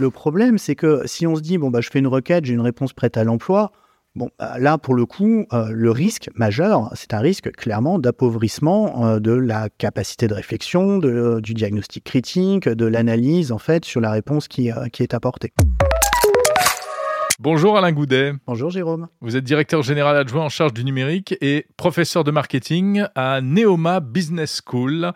Le problème, c'est que si on se dit, bon, bah, je fais une requête, j'ai une réponse prête à l'emploi, bon, bah, là, pour le coup, euh, le risque majeur, c'est un risque clairement d'appauvrissement euh, de la capacité de réflexion, de, du diagnostic critique, de l'analyse, en fait, sur la réponse qui, euh, qui est apportée. Bonjour Alain Goudet. Bonjour Jérôme. Vous êtes directeur général adjoint en charge du numérique et professeur de marketing à Neoma Business School.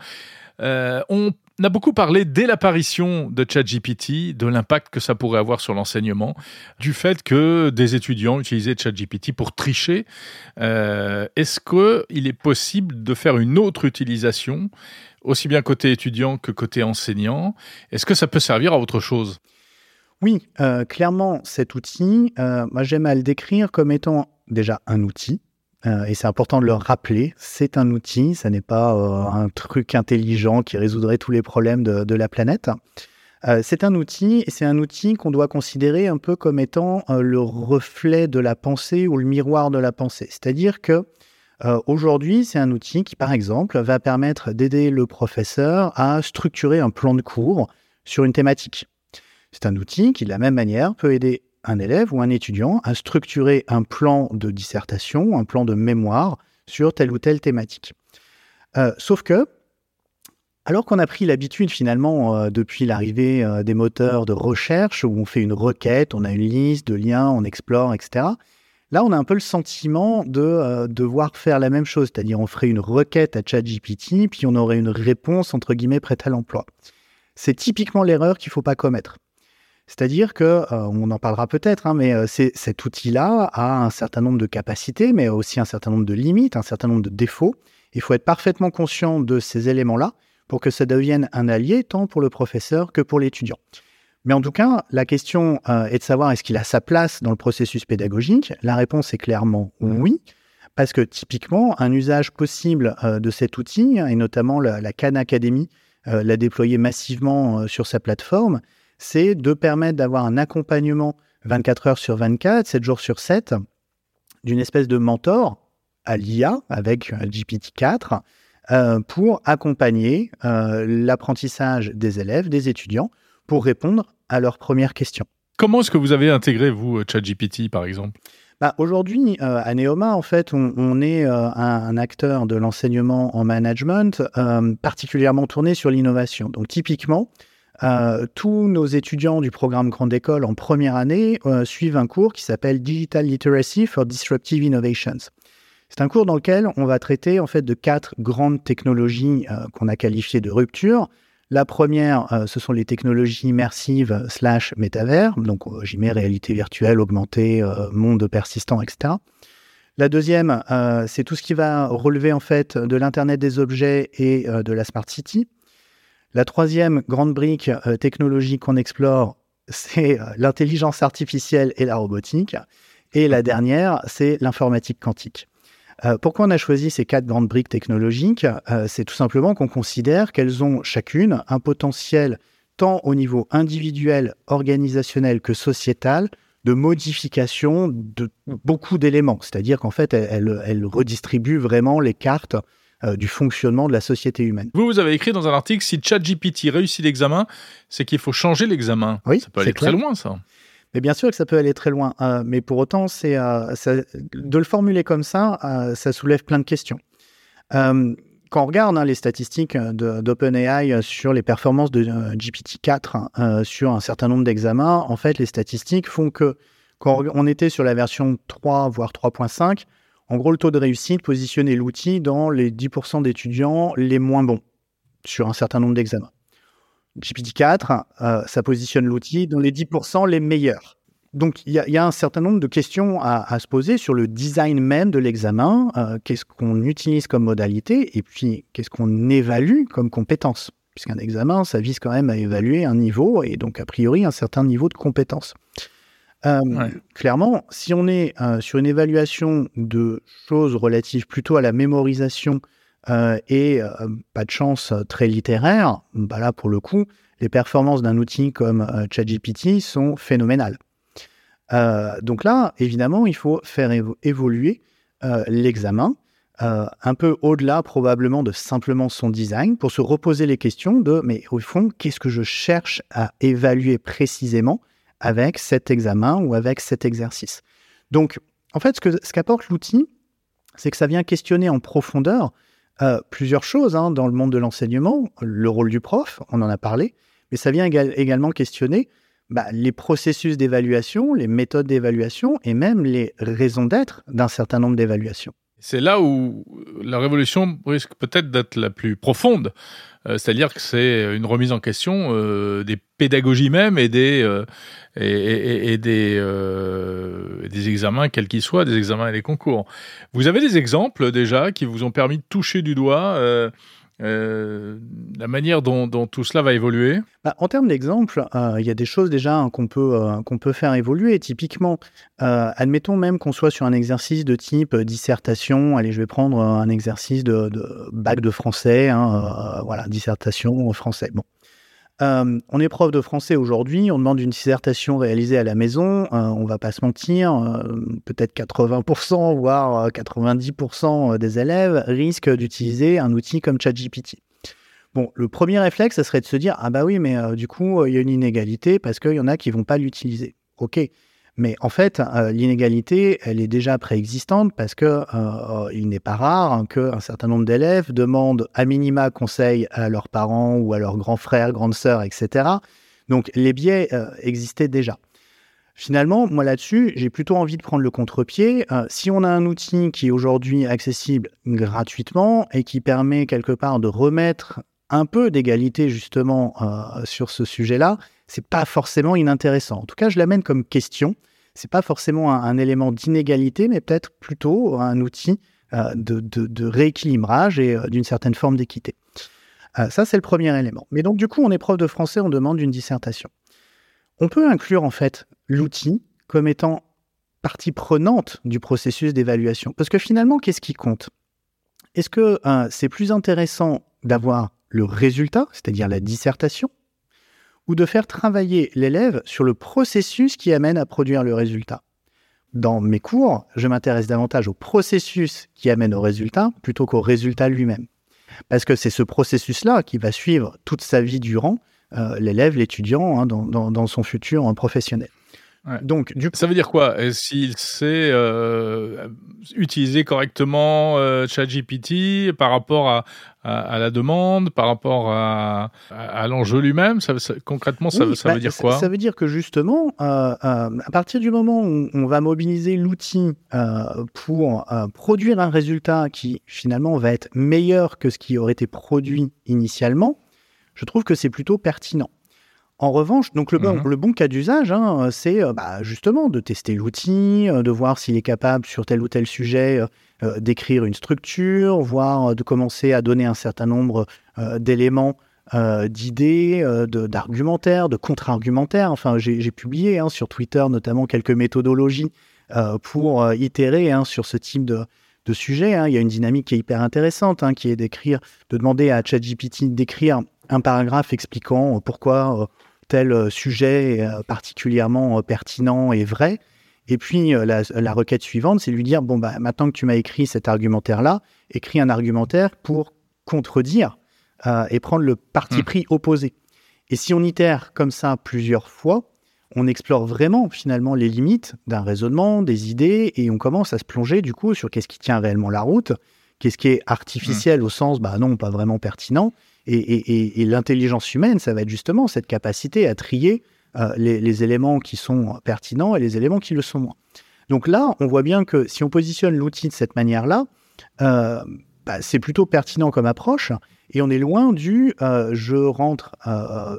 Euh, on a beaucoup parlé dès l'apparition de ChatGPT de l'impact que ça pourrait avoir sur l'enseignement, du fait que des étudiants utilisaient ChatGPT pour tricher. Euh, Est-ce qu'il est possible de faire une autre utilisation, aussi bien côté étudiant que côté enseignant? Est-ce que ça peut servir à autre chose? Oui, euh, clairement, cet outil, euh, moi j'aime à le décrire comme étant déjà un outil, euh, et c'est important de le rappeler, c'est un outil, ça n'est pas un truc intelligent qui résoudrait tous les problèmes de, la planète. c'est un outil, et c'est un outil qu'on doit considérer un peu comme étant le reflet de la pensée ou le miroir de la pensée. C'est-à-dire que aujourd'hui, c'est un outil qui, par exemple, va permettre d'aider le professeur à structurer un plan de cours sur une thématique. C'est un outil qui, de la même manière, peut aider un élève ou un étudiant à structurer un plan de dissertation, un plan de mémoire sur telle ou telle thématique. Euh, sauf que, alors qu'on a pris l'habitude finalement euh, depuis l'arrivée euh, des moteurs de recherche où on fait une requête, on a une liste de liens, on explore, etc. Là, on a un peu le sentiment de devoir faire la même chose, c'est-à-dire on ferait une requête à ChatGPT, puis on aurait une réponse entre guillemets prête à l'emploi. C'est typiquement l'erreur qu'il ne faut pas commettre. C'est-à-dire que, euh, on en parlera peut-être, hein, mais euh, cet outil-là a un certain nombre de capacités, mais aussi un certain nombre de limites, un certain nombre de défauts. Il faut être parfaitement conscient de ces éléments-là pour que ça devienne un allié tant pour le professeur que pour l'étudiant. Mais en tout cas, la question euh, est de savoir est-ce qu'il a sa place dans le processus pédagogique? La réponse est clairement oui, parce que typiquement, un usage possible de cet outil, et notamment la, la Khan Academy l'a déployé massivement sur sa plateforme, c'est de permettre d'avoir un accompagnement 24 heures sur 24, 7 jours sur 7, d'une espèce de mentor à l'IA avec euh, GPT-4 euh, pour accompagner euh, l'apprentissage des élèves, des étudiants, pour répondre à leurs premières questions. Comment est-ce que vous avez intégré, vous, ChatGPT, par exemple? Bah, Aujourd'hui, à Neoma, en fait, on, est un, acteur de l'enseignement en management particulièrement tourné sur l'innovation. Donc, typiquement, euh, tous nos étudiants du programme Grande École en première année euh, suivent un cours qui s'appelle Digital Literacy for Disruptive Innovations. C'est un cours dans lequel on va traiter en fait de quatre grandes technologies euh, qu'on a qualifiées de rupture. La première, ce sont les technologies immersives slash métavers, donc j'y mets réalité virtuelle, augmentée, monde persistant, etc. La deuxième, c'est tout ce qui va relever en fait de l'internet des objets et de la smart city. La troisième grande brique euh, technologique qu'on explore, c'est euh, l'intelligence artificielle et la robotique. Et la dernière, c'est l'informatique quantique. Euh, pourquoi on a choisi ces quatre grandes briques technologiques? C'est tout simplement qu'on considère qu'elles ont chacune un potentiel tant au niveau individuel, organisationnel que sociétal de modification de beaucoup d'éléments. C'est-à-dire qu'en fait, elles redistribuent vraiment les cartes euh, du fonctionnement de la société humaine. Vous, vous avez écrit dans un article, si ChatGPT réussit l'examen, c'est qu'il faut changer l'examen. Oui, ça peut aller très loin, ça. Mais bien sûr que ça peut aller très loin. Euh, mais pour autant, c'est euh, de le formuler comme ça, ça soulève plein de questions. quand on regarde hein, les statistiques d'OpenAI sur les performances de GPT-4 sur un certain nombre d'examens, en fait, les statistiques font que quand on était sur la version 3, voire 3.5, en gros, le taux de réussite positionnait l'outil dans les 10% d'étudiants les moins bons sur un certain nombre d'examens. GPT-4, euh, ça positionne l'outil dans les 10% les meilleurs. Donc, il y, a un certain nombre de questions à, se poser sur le design même de l'examen. Euh, qu'est-ce qu'on utilise comme modalité et puis qu'est-ce qu'on évalue comme compétence Puisqu'un examen, ça vise quand même à évaluer un niveau et donc, a priori, un certain niveau de compétence. Euh, clairement, si on est euh, sur une évaluation de choses relatives plutôt à la mémorisation euh, et pas de chance très littéraire, bah là pour le coup, les performances d'un outil comme ChatGPT sont phénoménales. donc là, évidemment, il faut faire évoluer l'examen un peu au-delà probablement de simplement son design, pour se reposer les questions de, mais au fond, qu'est-ce que je cherche à évaluer précisément avec cet examen ou avec cet exercice. Donc, en fait, ce qu'apporte l'outil, c'est que ça vient questionner en profondeur euh, plusieurs choses hein, dans le monde de l'enseignement, le rôle du prof, on en a parlé, mais ça vient également questionner bah, les processus d'évaluation, les méthodes d'évaluation et même les raisons d'être d'un certain nombre d'évaluations. C'est là où la révolution risque peut-être d'être la plus profonde. Euh, c'est-à-dire que c'est une remise en question euh, des pédagogies même et des, euh, et, des, des examens, quels qu'ils soient, des examens et des concours. Vous avez des exemples déjà qui vous ont permis de toucher du doigt euh, la manière dont, tout cela va évoluer bah, En termes d'exemple, euh, il y a des choses déjà hein, qu'on peut, euh, qu'on peut faire évoluer. Typiquement, admettons même qu'on soit sur un exercice de type dissertation. Allez, je vais prendre un exercice de, de bac de français. Hein, voilà, dissertation français. Bon. Euh, on est prof de français aujourd'hui, on demande une dissertation réalisée à la maison, euh, on va pas se mentir, euh, peut-être 80%, voire 90% des élèves risquent d'utiliser un outil comme ChatGPT. Bon, le premier réflexe, ça serait de se dire, ah bah oui, mais du coup, il y a une inégalité parce qu'il y en a qui vont pas l'utiliser. Ok, mais en fait, euh, l'inégalité, elle est déjà préexistante parce que euh, il n'est pas rare qu'un certain nombre d'élèves demandent à minima conseil à leurs parents ou à leurs grands frères, grandes sœurs, etc. Donc les biais euh, existaient déjà. Finalement, moi là-dessus, j'ai plutôt envie de prendre le contre-pied. si on a un outil qui est aujourd'hui accessible gratuitement et qui permet quelque part de remettre un peu d'égalité justement sur ce sujet-là, c'est pas forcément inintéressant. En tout cas, je l'amène comme question c'est pas forcément un, élément d'inégalité, mais peut-être plutôt un outil euh, de, rééquilibrage et euh, d'une certaine forme d'équité. Euh, ça, c'est le premier élément. Mais donc, du coup, on est prof de français, on demande une dissertation. On peut inclure en fait l'outil comme étant partie prenante du processus d'évaluation. Parce que finalement, qu'est-ce qui compte? Est-ce que c'est plus intéressant d'avoir le résultat, c'est-à-dire la dissertation, ou de faire travailler l'élève sur le processus qui amène à produire le résultat. Dans mes cours, je m'intéresse davantage au processus qui amène au résultat plutôt qu'au résultat lui-même. Parce que c'est ce processus-là qui va suivre toute sa vie durant euh, l'élève, l'étudiant, hein, dans, son futur professionnel. Donc, Ça veut dire quoi? S'il sait euh, utiliser correctement euh, ChatGPT par rapport à, à, la demande, par rapport à, à, l'enjeu lui-même, ça, concrètement, ça, ça veut bah, dire quoi? ça, veut dire que justement, euh, euh, à partir du moment où on va mobiliser l'outil pour produire un résultat qui finalement va être meilleur que ce qui aurait été produit initialement, je trouve que c'est plutôt pertinent. En revanche, donc le, bon, mhm. le bon cas d'usage, hein, c'est euh, bah, justement de tester l'outil, euh, de voir s'il est capable sur tel ou tel sujet euh, d'écrire une structure, voire de commencer à donner un certain nombre d'éléments, d'idées, d'argumentaires, de, contre-argumentaires. Enfin, j'ai publié hein, sur Twitter notamment quelques méthodologies pour itérer hein, sur ce type de, de sujet. Il y a une dynamique qui est hyper intéressante, qui est d'écrire, de demander à ChatGPT d'écrire un paragraphe expliquant pourquoi tel euh, sujet est euh, particulièrement euh, pertinent et vrai. Et puis la, requête suivante, c'est lui dire bon bah maintenant que tu m'as écrit cet argumentaire-là, écris un argumentaire pour contredire et prendre le parti hmm. pris opposé. Et si on itère comme ça plusieurs fois, on explore vraiment finalement les limites d'un raisonnement, des idées, et on commence à se plonger du coup sur qu'est-ce qui tient réellement la route, qu'est-ce qui est artificiel hmm. au sens bah non pas vraiment pertinent, et, l'intelligence humaine, ça va être justement cette capacité à trier euh, les, éléments qui sont pertinents et les éléments qui le sont moins. Donc là, on voit bien que si on positionne l'outil de cette manière-là, euh, bah, c'est plutôt pertinent comme approche et on est loin du euh, je rentre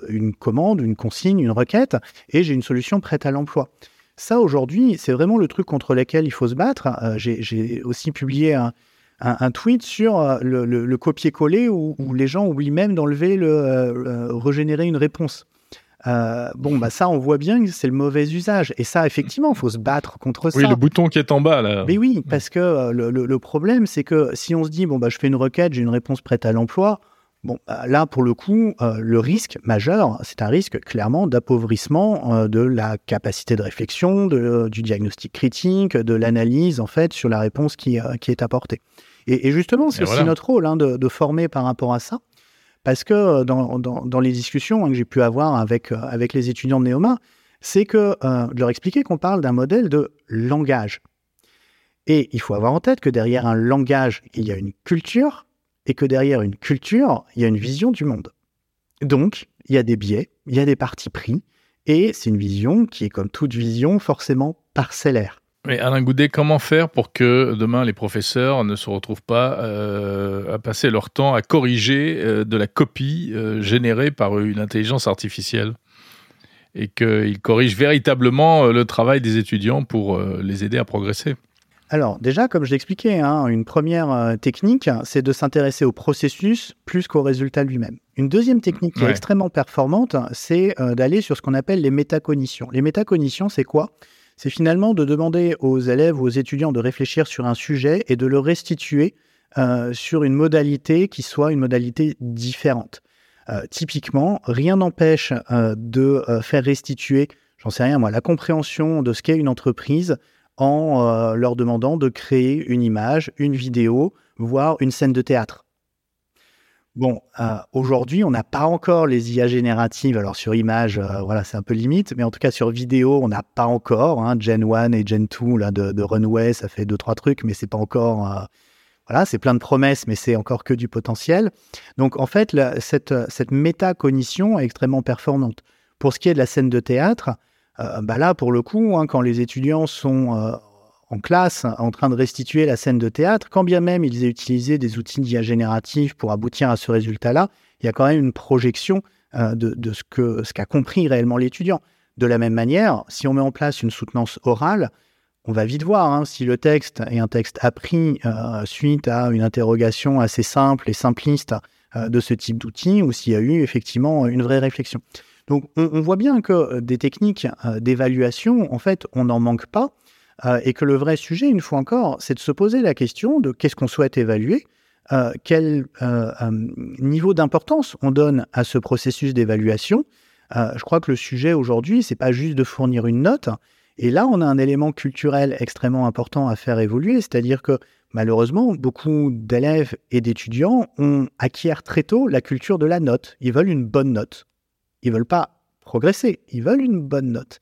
une commande, une consigne, une requête et j'ai une solution prête à l'emploi. Ça, aujourd'hui, c'est vraiment le truc contre lequel il faut se battre. j'ai aussi publié un, un, tweet sur euh, le, copier-coller où, les gens oublient même d'enlever le euh, euh, régénérer une réponse. bon, bah ça, on voit bien que c'est le mauvais usage. Et ça, effectivement, il faut se battre contre ça. Oui, le bouton qui est en bas, là. Mais oui, parce que le, problème, c'est que si on se dit, bon, bah, je fais une requête, j'ai une réponse prête à l'emploi, bon, bah, là, pour le coup, le risque majeur, c'est un risque clairement d'appauvrissement de la capacité de réflexion, du diagnostic critique, de l'analyse, en fait, sur la réponse qui, qui est apportée. Et, justement, c'est aussi notre rôle hein, de, former par rapport à ça. Parce que dans, les discussions hein, que j'ai pu avoir avec, avec les étudiants de Neoma, c'est que de leur expliquer qu'on parle d'un modèle de langage. Et il faut avoir en tête que derrière un langage, il y a une culture, et que derrière une culture, il y a une vision du monde. Donc, il y a des biais, il y a des partis pris, et c'est une vision qui est comme toute vision forcément parcellaire. Mais Alain Goudet, comment faire pour que demain les professeurs ne se retrouvent pas euh, à passer leur temps à corriger euh, de la copie euh, générée par une intelligence artificielle? Et qu'ils corrigent véritablement le travail des étudiants pour les aider à progresser? Alors déjà, comme je l'expliquais, hein, une première technique, c'est de s'intéresser au processus plus qu'au résultat lui-même. Une deuxième technique qui est extrêmement performante, c'est d'aller sur ce qu'on appelle les métacognitions. Les métacognitions, c'est quoi? C'est finalement de demander aux élèves ou aux étudiants de réfléchir sur un sujet et de le restituer euh, sur une modalité qui soit une modalité différente. typiquement, rien n'empêche de faire restituer, j'en sais rien moi, la compréhension de ce qu'est une entreprise en euh, leur demandant de créer une image, une vidéo, voire une scène de théâtre. Bon, euh, aujourd'hui, on n'a pas encore les IA génératives. Alors sur image, euh, voilà, c'est un peu limite, mais en tout cas sur vidéo, on n'a pas encore. Hein, Gen 1 et Gen 2 là, de, Runway, ça fait deux trois trucs, mais c'est pas encore. voilà, c'est plein de promesses, mais c'est encore que du potentiel. Donc en fait, cette, cette métacognition est extrêmement performante. Pour ce qui est de la scène de théâtre, euh, bah là, pour le coup, hein, quand les étudiants sont euh, en classe en train de restituer la scène de théâtre, quand bien même ils aient utilisé des outils d'IA génératifs pour aboutir à ce résultat-là, il y a quand même une projection euh, de, ce qu'a compris réellement l'étudiant. De la même manière, si on met en place une soutenance orale, on va vite voir hein, si le texte est un texte appris suite à une interrogation assez simple et simpliste de ce type d'outil ou s'il y a eu effectivement une vraie réflexion. Donc on, voit bien que euh, des techniques euh, d'évaluation, en fait, on n'en manque pas, euh, et que le vrai sujet, une fois encore, c'est de se poser la question de qu'est-ce qu'on souhaite évaluer, quel niveau d'importance on donne à ce processus d'évaluation. je crois que le sujet aujourd'hui, c'est pas juste de fournir une note. Et là, on a un élément culturel extrêmement important à faire évoluer, c'est-à-dire que malheureusement, beaucoup d'élèves et d'étudiants ont acquiert très tôt la culture de la note. Ils veulent une bonne note. Ils veulent pas progresser, ils veulent une bonne note.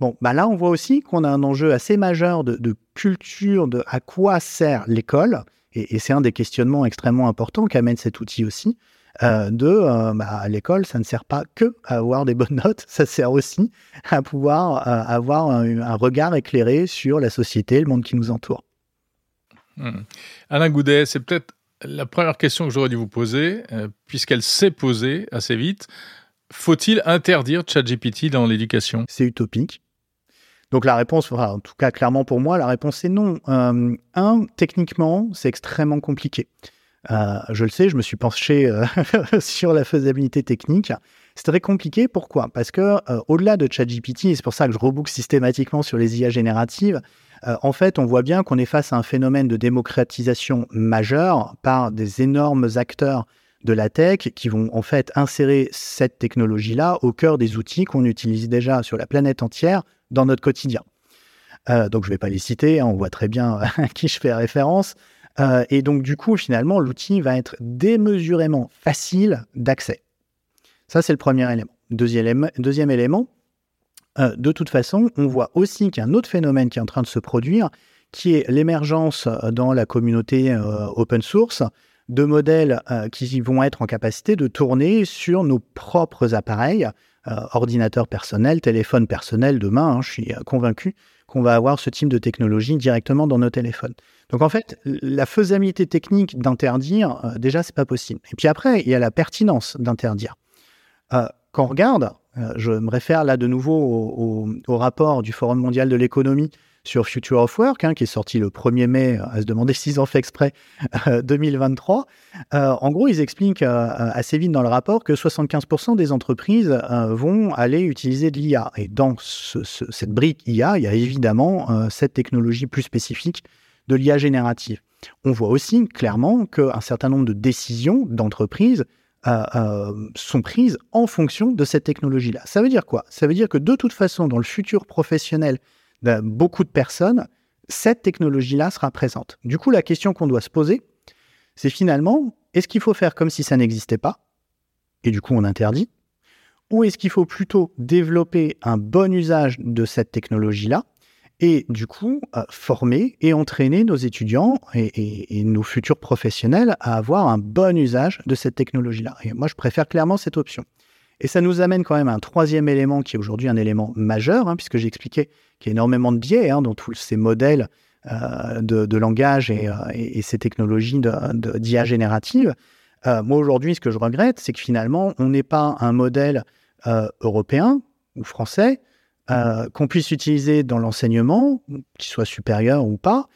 Bon, bah là, on voit aussi qu'on a un enjeu assez majeur de, culture, de à quoi sert l'école, et, c'est un des questionnements extrêmement importants qu'amène cet outil aussi, euh, de euh, bah, l'école, ça ne sert pas que à avoir des bonnes notes, ça sert aussi à pouvoir euh, avoir un, regard éclairé sur la société, le monde qui nous entoure. Hmm. Alain Goudet, c'est peut-être la première question que j'aurais dû vous poser, puisqu'elle s'est posée assez vite. Faut-il interdire ChatGPT dans l'éducation? C'est utopique. Donc la réponse, en tout cas clairement pour moi, la réponse est non. Euh, un, techniquement, c'est extrêmement compliqué. Euh, je le sais, je me suis penché euh, sur la faisabilité technique. C'est très compliqué. Pourquoi? Parce que au-delà de ChatGPT, et c'est pour ça que je reboucle systématiquement sur les IA génératives, en fait, on voit bien qu'on est face à un phénomène de démocratisation majeur par des énormes acteurs de la tech qui vont en fait insérer cette technologie-là au cœur des outils qu'on utilise déjà sur la planète entière dans notre quotidien. Euh, donc je ne vais pas les citer, hein, on voit très bien à qui je fais référence. Euh, et donc du coup, finalement, l'outil va être démesurément facile d'accès. Ça, c'est le premier élément. Deuxième, élément, euh, de toute façon, on voit aussi qu'il autre phénomène qui est en train de se produire, qui est l'émergence dans la communauté open source de modèles euh, qui vont être en capacité de tourner sur nos propres appareils, euh, ordinateurs personnels, téléphones personnels demain. Hein, je suis euh, convaincu qu'on va avoir ce type de technologie directement dans nos téléphones. Donc en fait, la faisabilité technique d'interdire, déjà, c'est pas possible. Et puis après, il y a la pertinence d'interdire. quand on regarde, je me réfère là de nouveau au rapport du Forum mondial de l'économie sur Future of Work, hein, qui est sorti le 1er mai, à se demander s'ils ont fait exprès, 2023. Euh, euh, en gros, ils expliquent euh, assez vite dans le rapport que 75% des entreprises vont aller utiliser de l'IA. Et dans cette brique IA, il y a évidemment cette technologie plus spécifique de l'IA générative. On voit aussi clairement qu'un certain nombre de décisions d'entreprises sont prises en fonction de cette technologie-là. Ça veut dire quoi? Ça veut dire que de toute façon, dans le futur professionnel beaucoup de personnes, cette technologie-là sera présente. Du coup, la question qu'on doit se poser, C'est finalement, est-ce qu'il faut faire comme si ça n'existait pas Et du coup, on interdit. Ou est-ce qu'il faut plutôt développer un bon usage de cette technologie-là et du coup euh, former et entraîner nos étudiants et, nos futurs professionnels à avoir un bon usage de cette technologie-là. Et moi, je préfère clairement cette option. Et ça nous amène quand même à un troisième élément qui est aujourd'hui un élément majeur, hein, puisque j'ai expliqué qu'il y a énormément de biais hein, dans tous ces modèles euh, de, langage et, euh, ces technologies d'IA générative. moi, aujourd'hui, ce que je regrette, c'est que finalement, on n'est pas un modèle européen ou français euh, qu'on puisse utiliser dans l'enseignement, qu'il soit supérieur ou pas,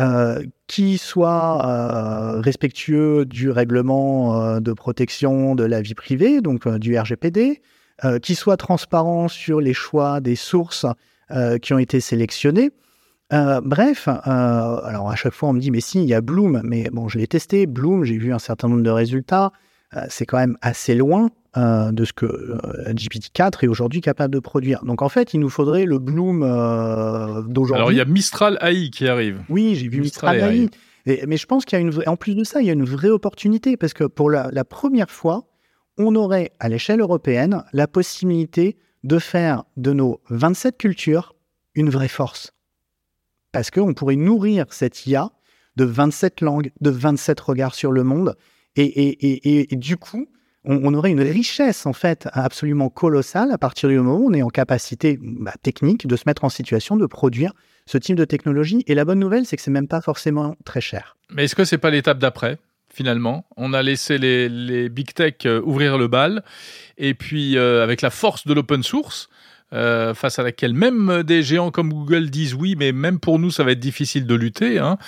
euh, qui soit euh, respectueux du règlement de protection de la vie privée, donc du RGPD, qui soit transparent sur les choix des sources qui ont été sélectionnées. bref, alors à chaque fois on me dit mais si il y a Bloom, mais bon je l'ai testé Bloom, j'ai vu un certain nombre de résultats, c'est quand même assez loin euh, de ce que euh, GPT-4 est aujourd'hui capable de produire. Donc en fait, il nous faudrait le Bloom euh, d'aujourd'hui. Alors il y a Mistral AI qui arrive. Oui, j'ai vu Mistral, AI. mais je pense qu'il y a une en plus de ça, il y a une vraie opportunité parce que pour la, première fois, on aurait à l'échelle européenne la possibilité de faire de nos 27 cultures une vraie force. Parce qu'on pourrait nourrir cette IA de 27 langues, de 27 regards sur le monde. Et, du coup, on, aurait une richesse en fait absolument colossale à partir du moment où on est en capacité bah, technique de se mettre en situation de produire ce type de technologie. Et la bonne nouvelle, c'est que c'est même pas forcément très cher. Mais est-ce que c'est pas l'étape d'après Finalement, on a laissé les, big tech euh, ouvrir le bal, et puis euh, avec la force de l'open source, euh, face à laquelle même des géants comme Google disent oui, mais même pour nous, ça va être difficile de lutter. Hein.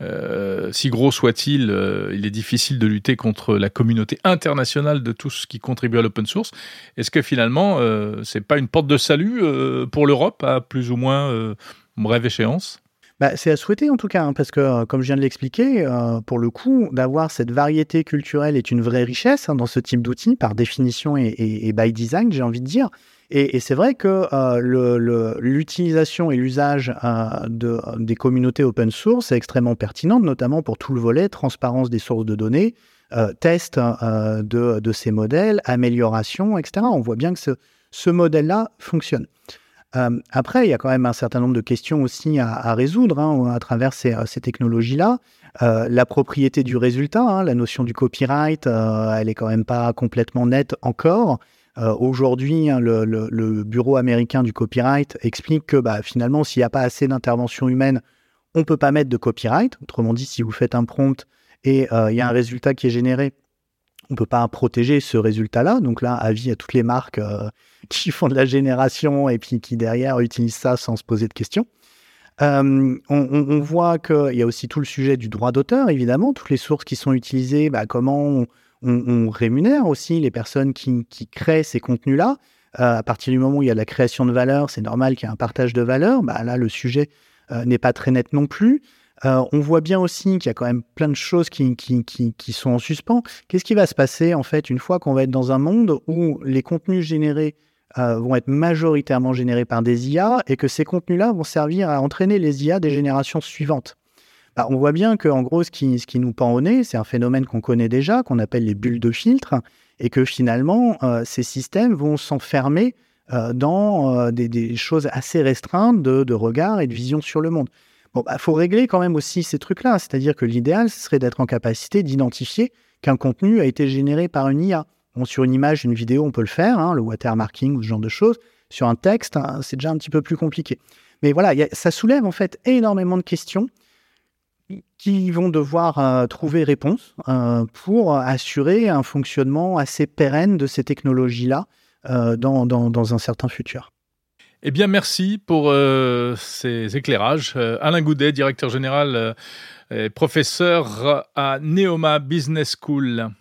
Euh, si gros soit-il, euh, il est difficile de lutter contre la communauté internationale de tout ce qui contribue à l'open source. Est-ce que finalement, c'est pas une porte de salut pour l'Europe à plus ou moins brève échéance? Bah, c'est à souhaiter en tout cas, hein, parce que comme je viens de l'expliquer, pour le coup, d'avoir cette variété culturelle est une vraie richesse hein, dans ce type d'outils, par définition et, by design, j'ai envie de dire. Et, c'est vrai que euh, l'utilisation et l'usage euh, de, des communautés open source est extrêmement pertinente, notamment pour tout le volet transparence des sources de données, euh, test de, ces modèles, amélioration, etc. On voit bien que ce modèle-là fonctionne. Après, il y a quand même un certain nombre de questions aussi à, résoudre hein, à travers ces, technologies-là. la propriété du résultat, hein, la notion du copyright, elle est quand même pas complètement nette encore. Euh, aujourd'hui, hein, le, bureau américain du copyright explique que bah, finalement, s'il n'y a pas assez d'intervention humaine, on ne peut pas mettre de copyright. Autrement dit, si vous faites un prompt et euh, il y a un résultat qui est généré, on ne peut pas protéger ce résultat-là. Donc là, avis à toutes les marques euh, qui font de la génération et puis qui derrière utilisent ça sans se poser de questions. on, voit qu'il y a aussi tout le sujet du droit d'auteur, évidemment, toutes les sources qui sont utilisées, bah, comment on, rémunère aussi les personnes qui, créent ces contenus-là. Euh, à partir du moment où il y a la création de valeur, c'est normal qu'il y ait un partage de valeur. Bah, là, le sujet euh, n'est pas très net non plus. Euh, on voit bien aussi qu'il y a quand même plein de choses qui, sont en suspens. Qu'est-ce qui va se passer en fait une fois qu'on va être dans un monde où les contenus générés vont être majoritairement générés par des IA et que ces contenus-là vont servir à entraîner les IA des générations suivantes? Bah, on voit bien qu'en gros, ce qui, nous pend au nez, c'est un phénomène qu'on connaît déjà, qu'on appelle les bulles de filtre, et que finalement, euh, ces systèmes vont s'enfermer euh, dans euh, des, choses assez restreintes de, regard et de vision sur le monde. Bon, bah, faut régler quand même aussi ces trucs-là, c'est-à-dire que l'idéal, ce serait d'être en capacité d'identifier qu'un contenu a été généré par une IA. Bon, sur une image, une vidéo, on peut le faire, hein, le watermarking ou ce genre de choses. Sur un texte, hein, c'est déjà un petit peu plus compliqué. Mais voilà, ça soulève en fait énormément de questions qui vont devoir euh, trouver réponse euh, pour assurer un fonctionnement assez pérenne de ces technologies-là euh, dans, dans, un certain futur. Eh bien, merci pour ces éclairages. Alain Goudet, directeur général et professeur à Neoma Business School.